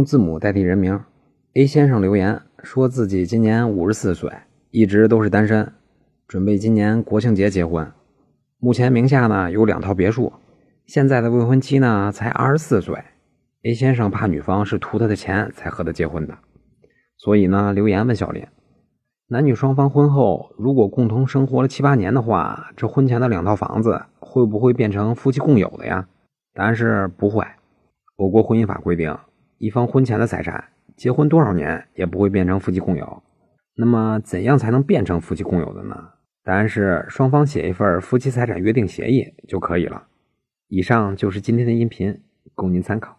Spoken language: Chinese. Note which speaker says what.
Speaker 1: 用字母代替人名。A 先生留言说自己今年五十四岁，一直都是单身，准备今年国庆节结婚。目前名下呢有两套别墅，现在的未婚妻呢才二十四岁。A 先生怕女方是图他的钱才和他结婚的，所以呢留言问小林：男女双方婚后如果共同生活了七八年的话，这婚前的两套房子会不会变成夫妻共有的呀？答案是不会。我国婚姻法规定，一方婚前的财产。结婚多少年也不会变成夫妻共有，那么怎样才能变成夫妻共有的呢？答案是双方写一份夫妻财产约定协议就可以了。以上就是今天的音频，供您参考。